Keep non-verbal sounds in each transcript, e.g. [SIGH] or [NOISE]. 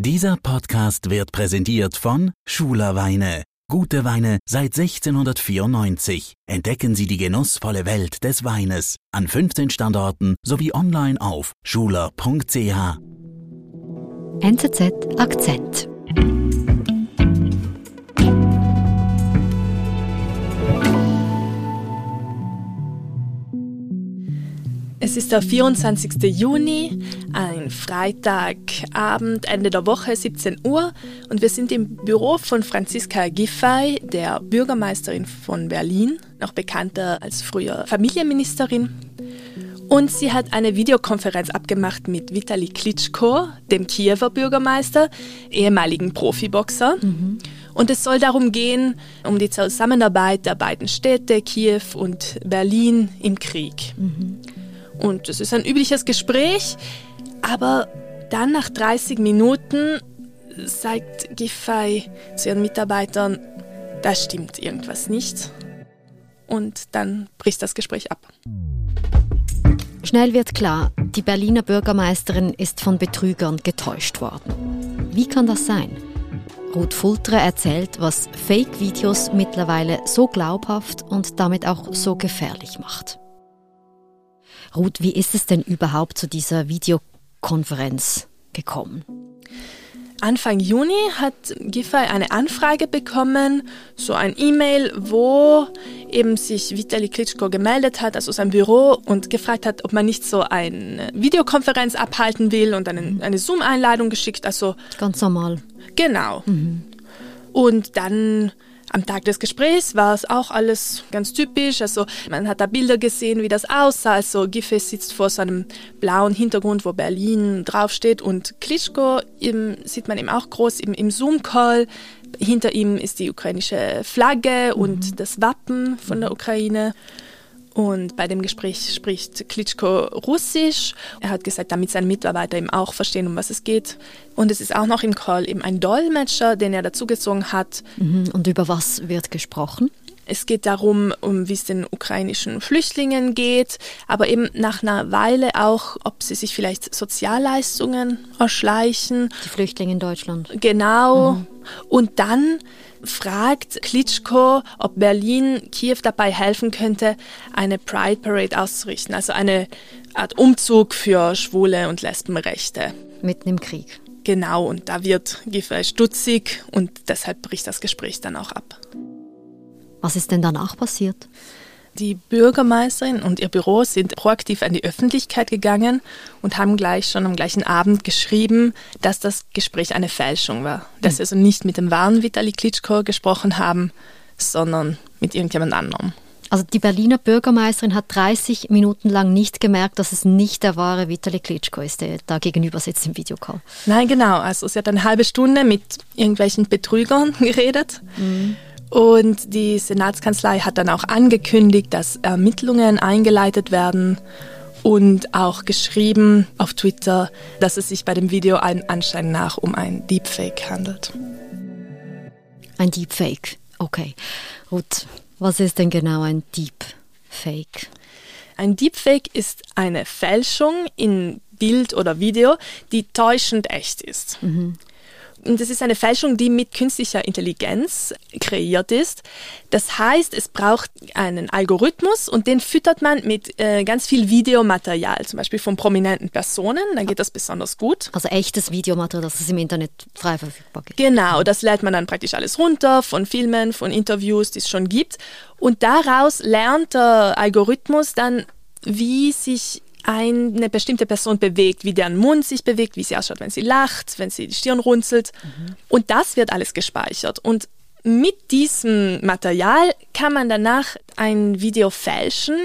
Dieser Podcast wird präsentiert von Schuler Weine. Gute Weine seit 1694. Entdecken Sie die genussvolle Welt des Weines an 15 Standorten sowie online auf schuler.ch. NZZ Akzent. Es ist der 24. Juni, ein Freitagabend, Ende der Woche, 17 Uhr, und wir sind im Büro von Franziska Giffey, der Bürgermeisterin von Berlin, noch bekannter als früher Familienministerin. Und sie hat eine Videokonferenz abgemacht mit Vitali Klitschko, dem Kiewer Bürgermeister, ehemaligen Profiboxer. Mhm. Und es soll darum gehen, um die Zusammenarbeit der beiden Städte, Kiew und Berlin im Krieg. Mhm. Und es ist ein übliches Gespräch, aber dann nach 30 Minuten sagt Giffey zu ihren Mitarbeitern, da stimmt irgendwas nicht. Und dann bricht das Gespräch ab. Schnell wird klar, die Berliner Bürgermeisterin ist von Betrügern getäuscht worden. Wie kann das sein? Ruth Fultre erzählt, was Fake-Videos mittlerweile so glaubhaft und damit auch so gefährlich macht. Ruth, wie ist es denn überhaupt zu dieser Videokonferenz gekommen? Anfang Juni hat Giffey eine Anfrage bekommen, so ein E-Mail, wo eben sich Vitali Klitschko gemeldet hat, also sein Büro, und gefragt hat, ob man nicht so eine Videokonferenz abhalten will und eine, mhm. eine Zoom-Einladung geschickt. Also ganz normal. Genau. Mhm. Und dann am Tag des Gesprächs war es auch alles ganz typisch. Also man hat da Bilder gesehen, wie das aussah. Also Giffey sitzt vor so einem blauen Hintergrund, wo Berlin draufsteht und Klitschko im, sieht man eben auch groß im, im Zoom-Call. Hinter ihm ist die ukrainische Flagge mhm. und das Wappen von der Ukraine. Und bei dem Gespräch spricht Klitschko Russisch. Er hat gesagt, damit seine Mitarbeiter eben auch verstehen, um was es geht. Und es ist auch noch im Call eben ein Dolmetscher, den er dazugezogen hat. Mhm. Und über was wird gesprochen? Es geht darum, um wie es den ukrainischen Flüchtlingen geht, aber eben nach einer Weile auch, ob sie sich vielleicht Sozialleistungen erschleichen. Die Flüchtlinge in Deutschland. Genau. Mhm. Und dann fragt Klitschko, ob Berlin Kiew dabei helfen könnte, eine Pride Parade auszurichten, also eine Art Umzug für Schwule und Lesbenrechte. Mitten im Krieg. Genau, und da wird Giffey stutzig und deshalb bricht das Gespräch dann auch ab. Was ist denn danach passiert? Die Bürgermeisterin und ihr Büro sind proaktiv an die Öffentlichkeit gegangen und haben gleich schon am gleichen Abend geschrieben, dass das Gespräch eine Fälschung war. Dass sie also nicht mit dem wahren Vitali Klitschko gesprochen haben, sondern mit irgendjemand anderem. Also die Berliner Bürgermeisterin hat 30 Minuten lang nicht gemerkt, dass es nicht der wahre Vitali Klitschko ist, der da gegenüber sitzt im Videocall. Nein, genau. Also sie hat eine halbe Stunde mit irgendwelchen Betrügern [LAUGHS] geredet. Mhm. Und die Senatskanzlei hat dann auch angekündigt, dass Ermittlungen eingeleitet werden und auch geschrieben auf Twitter, dass es sich bei dem Video allen Anschein nach um ein Deepfake handelt. Ein Deepfake, okay. Gut, was ist denn genau ein Deepfake? Ein Deepfake ist eine Fälschung in Bild oder Video, die täuschend echt ist. Mhm. Und das ist eine Fälschung, die mit künstlicher Intelligenz kreiert ist. Das heißt, es braucht einen Algorithmus und den füttert man mit äh, ganz viel Videomaterial, zum Beispiel von prominenten Personen. Dann geht das besonders gut. Also echtes Videomaterial, das ist im Internet frei verfügbar ist. Genau, das lädt man dann praktisch alles runter von Filmen, von Interviews, die es schon gibt. Und daraus lernt der Algorithmus dann, wie sich eine bestimmte Person bewegt, wie deren Mund sich bewegt, wie sie ausschaut, wenn sie lacht, wenn sie die Stirn runzelt. Mhm. Und das wird alles gespeichert. Und mit diesem Material kann man danach ein Video fälschen,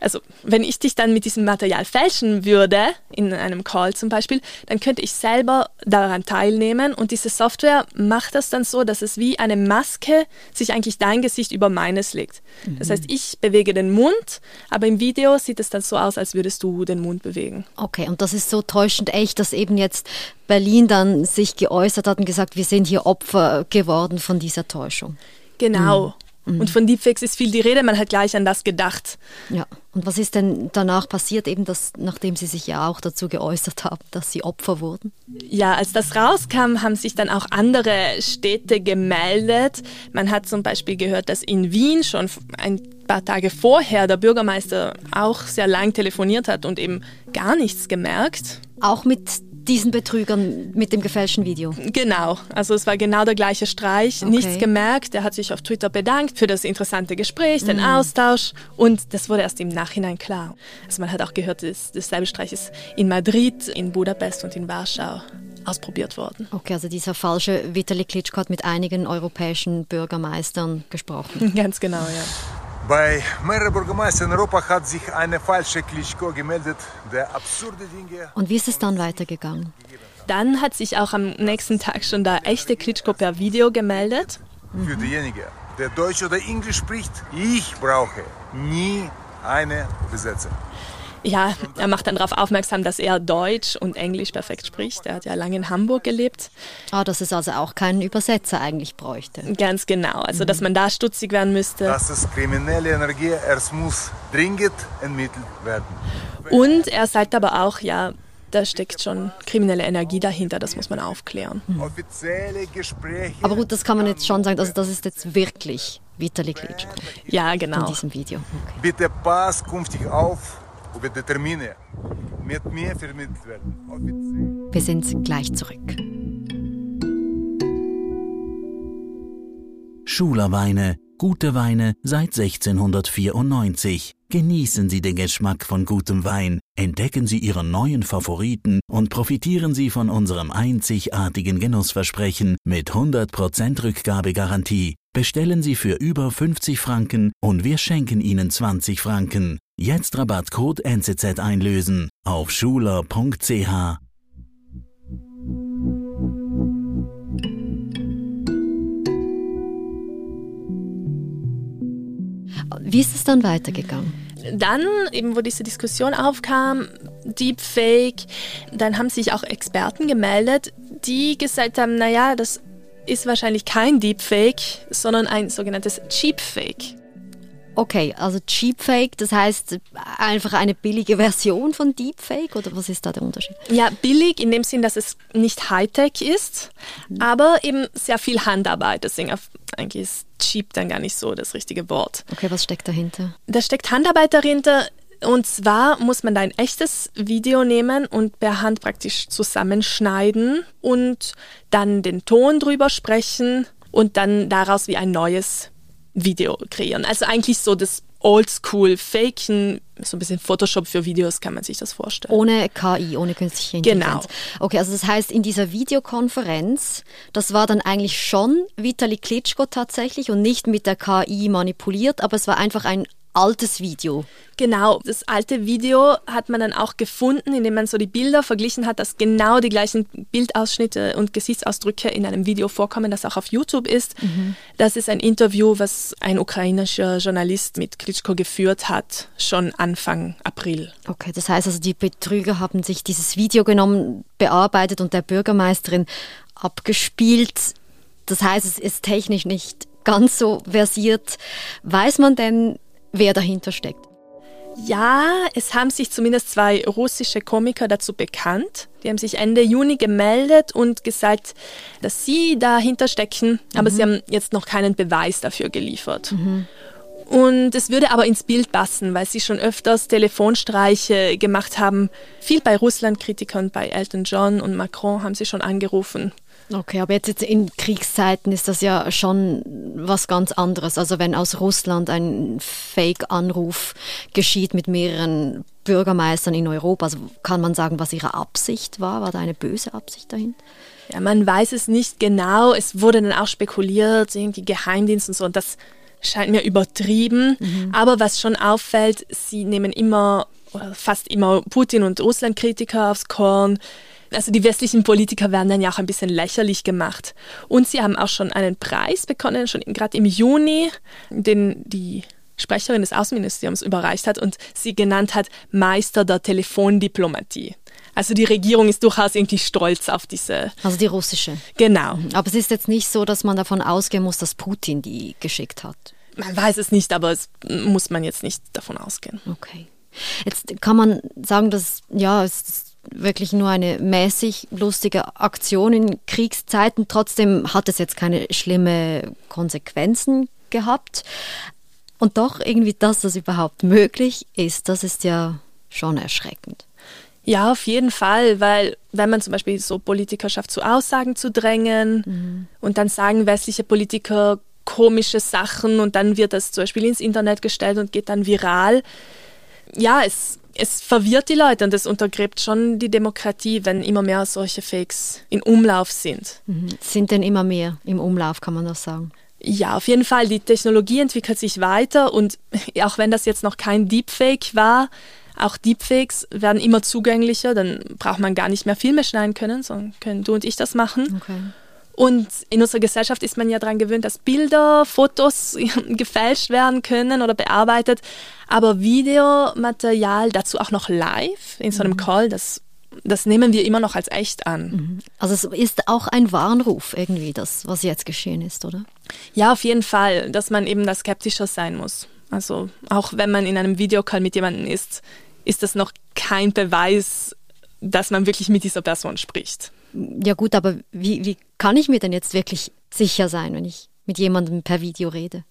also wenn ich dich dann mit diesem Material fälschen würde, in einem Call zum Beispiel, dann könnte ich selber daran teilnehmen und diese Software macht das dann so, dass es wie eine Maske sich eigentlich dein Gesicht über meines legt. Mhm. Das heißt, ich bewege den Mund, aber im Video sieht es dann so aus, als würdest du den Mund bewegen. Okay, und das ist so täuschend echt, dass eben jetzt Berlin dann sich geäußert hat und gesagt, wir sind hier Opfer geworden von dieser Täuschung. Genau. Mhm. Mhm. Und von Deepfakes ist viel die Rede, man hat gleich an das gedacht. Ja, und was ist denn danach passiert, eben das, nachdem Sie sich ja auch dazu geäußert haben, dass Sie Opfer wurden? Ja, als das rauskam, haben sich dann auch andere Städte gemeldet. Man hat zum Beispiel gehört, dass in Wien schon ein paar Tage vorher der Bürgermeister auch sehr lang telefoniert hat und eben gar nichts gemerkt. Auch mit diesen Betrügern mit dem gefälschten Video. Genau, also es war genau der gleiche Streich, okay. nichts gemerkt. Er hat sich auf Twitter bedankt für das interessante Gespräch, den mhm. Austausch und das wurde erst im Nachhinein klar. Also man hat auch gehört, dass dasselbe Streich ist in Madrid, in Budapest und in Warschau ausprobiert worden. Okay, also dieser falsche Vitali Klitschko hat mit einigen europäischen Bürgermeistern gesprochen. [LAUGHS] Ganz genau, ja. Bei mehreren Bürgermeistern in Europa hat sich eine falsche Klitschko gemeldet, der absurde Dinge. Und wie ist es dann weitergegangen? Dann hat sich auch am nächsten Tag schon der echte Klitschko per Video gemeldet. Für denjenigen, der Deutsch oder Englisch spricht, ich brauche nie eine Übersetzung. Ja, er macht dann darauf aufmerksam, dass er Deutsch und Englisch perfekt spricht. Er hat ja lange in Hamburg gelebt. Ah, dass es also auch keinen Übersetzer eigentlich bräuchte. Ganz genau. Also, dass man da stutzig werden müsste. Das ist kriminelle Energie. Es muss dringend ermittelt werden. Und er sagt aber auch, ja, da steckt schon kriminelle Energie dahinter, das muss man aufklären. Mhm. Offizielle Gespräche. Aber gut, das kann man jetzt schon sagen, also das ist jetzt wirklich Vitali Klitschko. Ja, genau. In diesem Video. Okay. Bitte pass künftig auf Wir sind gleich zurück. Schulerweine, gute Weine seit 1694. Genießen Sie den Geschmack von gutem Wein, entdecken Sie Ihren neuen Favoriten und profitieren Sie von unserem einzigartigen Genussversprechen mit 100% Rückgabegarantie. Bestellen Sie für über 50 Franken und wir schenken Ihnen 20 Franken. Jetzt Rabattcode NCZ einlösen auf schuler.ch. Wie ist es dann weitergegangen? Dann, eben wo diese Diskussion aufkam, Deepfake, dann haben sich auch Experten gemeldet, die gesagt haben, naja, das ist wahrscheinlich kein Deepfake, sondern ein sogenanntes Cheapfake. Okay, also Cheapfake, das heißt einfach eine billige Version von Deepfake oder was ist da der Unterschied? Ja, billig in dem Sinn, dass es nicht Hightech ist, mhm. aber eben sehr viel Handarbeit. Deswegen eigentlich ist cheap dann gar nicht so das richtige Wort. Okay, was steckt dahinter? Da steckt Handarbeit dahinter. Und zwar muss man da ein echtes Video nehmen und per Hand praktisch zusammenschneiden und dann den Ton drüber sprechen und dann daraus wie ein neues Video kreieren. Also eigentlich so das Oldschool Faken, so ein bisschen Photoshop für Videos kann man sich das vorstellen. Ohne KI, ohne künstliche Intelligenz. Genau. Okay, also das heißt, in dieser Videokonferenz, das war dann eigentlich schon Vitali Klitschko tatsächlich und nicht mit der KI manipuliert, aber es war einfach ein altes Video. Genau, das alte Video hat man dann auch gefunden, indem man so die Bilder verglichen hat, dass genau die gleichen Bildausschnitte und Gesichtsausdrücke in einem Video vorkommen, das auch auf YouTube ist. Mhm. Das ist ein Interview, was ein ukrainischer Journalist mit Klitschko geführt hat, schon Anfang April. Okay, das heißt also, die Betrüger haben sich dieses Video genommen, bearbeitet und der Bürgermeisterin abgespielt. Das heißt, es ist technisch nicht ganz so versiert. Weiß man denn, wer dahinter steckt? Ja, es haben sich zumindest zwei russische Komiker dazu bekannt. Die haben sich Ende Juni gemeldet und gesagt, dass sie dahinter stecken, aber mhm. sie haben jetzt noch keinen Beweis dafür geliefert. Mhm. Und es würde aber ins Bild passen, weil sie schon öfters Telefonstreiche gemacht haben. Viel bei Russland-Kritikern, bei Elton John und Macron haben sie schon angerufen. Okay, aber jetzt, in Kriegszeiten ist das ja schon was ganz anderes. Also wenn aus Russland ein Fake-Anruf geschieht mit mehreren Bürgermeistern in Europa, also kann man sagen, was ihre Absicht war? War da eine böse Absicht dahinter? Ja, man weiß es nicht genau. Es wurde dann auch spekuliert, irgendwie Geheimdienst und so. Und das scheint mir übertrieben. Mhm. Aber was schon auffällt, sie nehmen immer oder fast immer Putin und Russland-Kritiker aufs Korn. Also die westlichen Politiker werden dann ja auch ein bisschen lächerlich gemacht. Und sie haben auch schon einen Preis bekommen, schon gerade im Juni, den die Sprecherin des Außenministeriums überreicht hat und sie genannt hat Meister der Telefondiplomatie. Also die Regierung ist durchaus irgendwie stolz auf diese. Also die russische. Genau. Aber es ist jetzt nicht so, dass man davon ausgehen muss, dass Putin die geschickt hat. man weiß es nicht, aber es muss man jetzt nicht davon ausgehen. Okay. Jetzt kann man sagen, dass ja, es ist wirklich nur eine mäßig lustige Aktion in Kriegszeiten. Trotzdem hat es jetzt keine schlimme Konsequenzen gehabt. Und doch irgendwie, dass das überhaupt möglich ist, das ist ja schon erschreckend. Ja, auf jeden Fall, weil wenn man zum Beispiel so Politiker schafft, zu Aussagen zu drängen Mhm. und dann sagen westliche Politiker komische Sachen und dann wird das zum Beispiel ins Internet gestellt und geht dann viral. Ja, es, es verwirrt die Leute und es untergräbt schon die Demokratie, wenn immer mehr solche Fakes in Umlauf sind. Mhm. Sind denn immer mehr im Umlauf, kann man das sagen? Ja, auf jeden Fall. Die Technologie entwickelt sich weiter und [LAUGHS] auch wenn das jetzt noch kein Deepfake war, auch Deepfakes werden immer zugänglicher. Dann braucht man gar nicht mehr Filme schneiden können, sondern können du und ich das machen. Okay. Und in unserer Gesellschaft ist man ja daran gewöhnt, dass Bilder, Fotos [LAUGHS] gefälscht werden können oder bearbeitet. Aber Videomaterial, dazu auch noch live in so einem Call, das, das nehmen wir immer noch als echt an. Also es ist auch ein Warnruf irgendwie, das, was jetzt geschehen ist, oder? Ja, auf jeden Fall, dass man eben da skeptischer sein muss. Also auch wenn man in einem Videocall mit jemandem ist, ist das noch kein Beweis, dass man wirklich mit dieser Person spricht. Ja gut, aber wie, wie kann ich mir denn jetzt wirklich sicher sein, wenn ich mit jemandem per Video rede?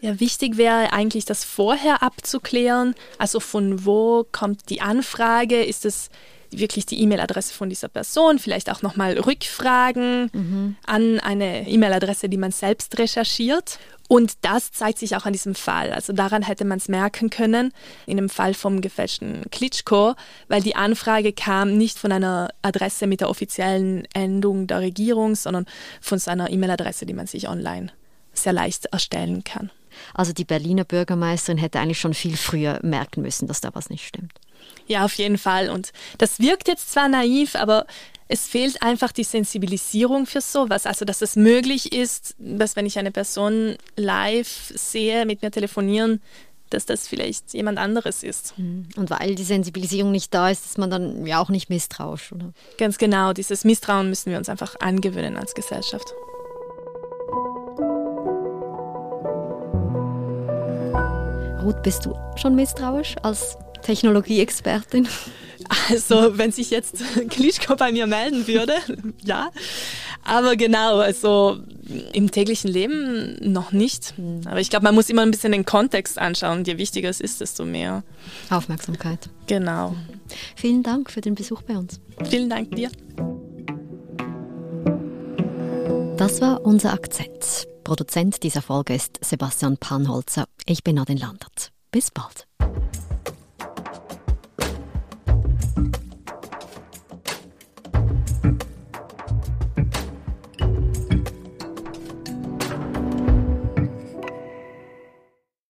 Ja, wichtig wäre eigentlich, das vorher abzuklären. Also von wo kommt die Anfrage? Ist es wirklich die E-Mail-Adresse von dieser Person? Vielleicht auch nochmal Rückfragen an eine E-Mail-Adresse, die man selbst recherchiert. Und das zeigt sich auch an diesem Fall. Also daran hätte man es merken können, in dem Fall vom gefälschten Klitschko, weil die Anfrage kam nicht von einer Adresse mit der offiziellen Endung der Regierung, sondern von seiner E-Mail-Adresse, die man sich online sehr leicht erstellen kann. Also die Berliner Bürgermeisterin hätte eigentlich schon viel früher merken müssen, dass da was nicht stimmt. Ja, auf jeden Fall. Und das wirkt jetzt zwar naiv, aber es fehlt einfach die Sensibilisierung für sowas. Also, dass es möglich ist, dass wenn ich eine Person live sehe, mit mir telefonieren, dass das vielleicht jemand anderes ist. Und weil die Sensibilisierung nicht da ist, ist man dann ja auch nicht misstrauisch, oder? Ganz genau, dieses Misstrauen müssen wir uns einfach angewöhnen als Gesellschaft. Ruth, bist du schon misstrauisch als Technologieexpertin? Also, wenn sich jetzt [LAUGHS] Klitschko bei mir melden würde, [LAUGHS] ja. Aber genau, also im täglichen Leben noch nicht. Aber ich glaube, man muss immer ein bisschen den Kontext anschauen. Je wichtiger es ist, desto mehr. Aufmerksamkeit. Genau. Vielen Dank für den Besuch bei uns. Vielen Dank dir. Das war unser Akzent. Produzent dieser Folge ist Sebastian Panholzer. Ich bin Nadine Landert. Bis bald.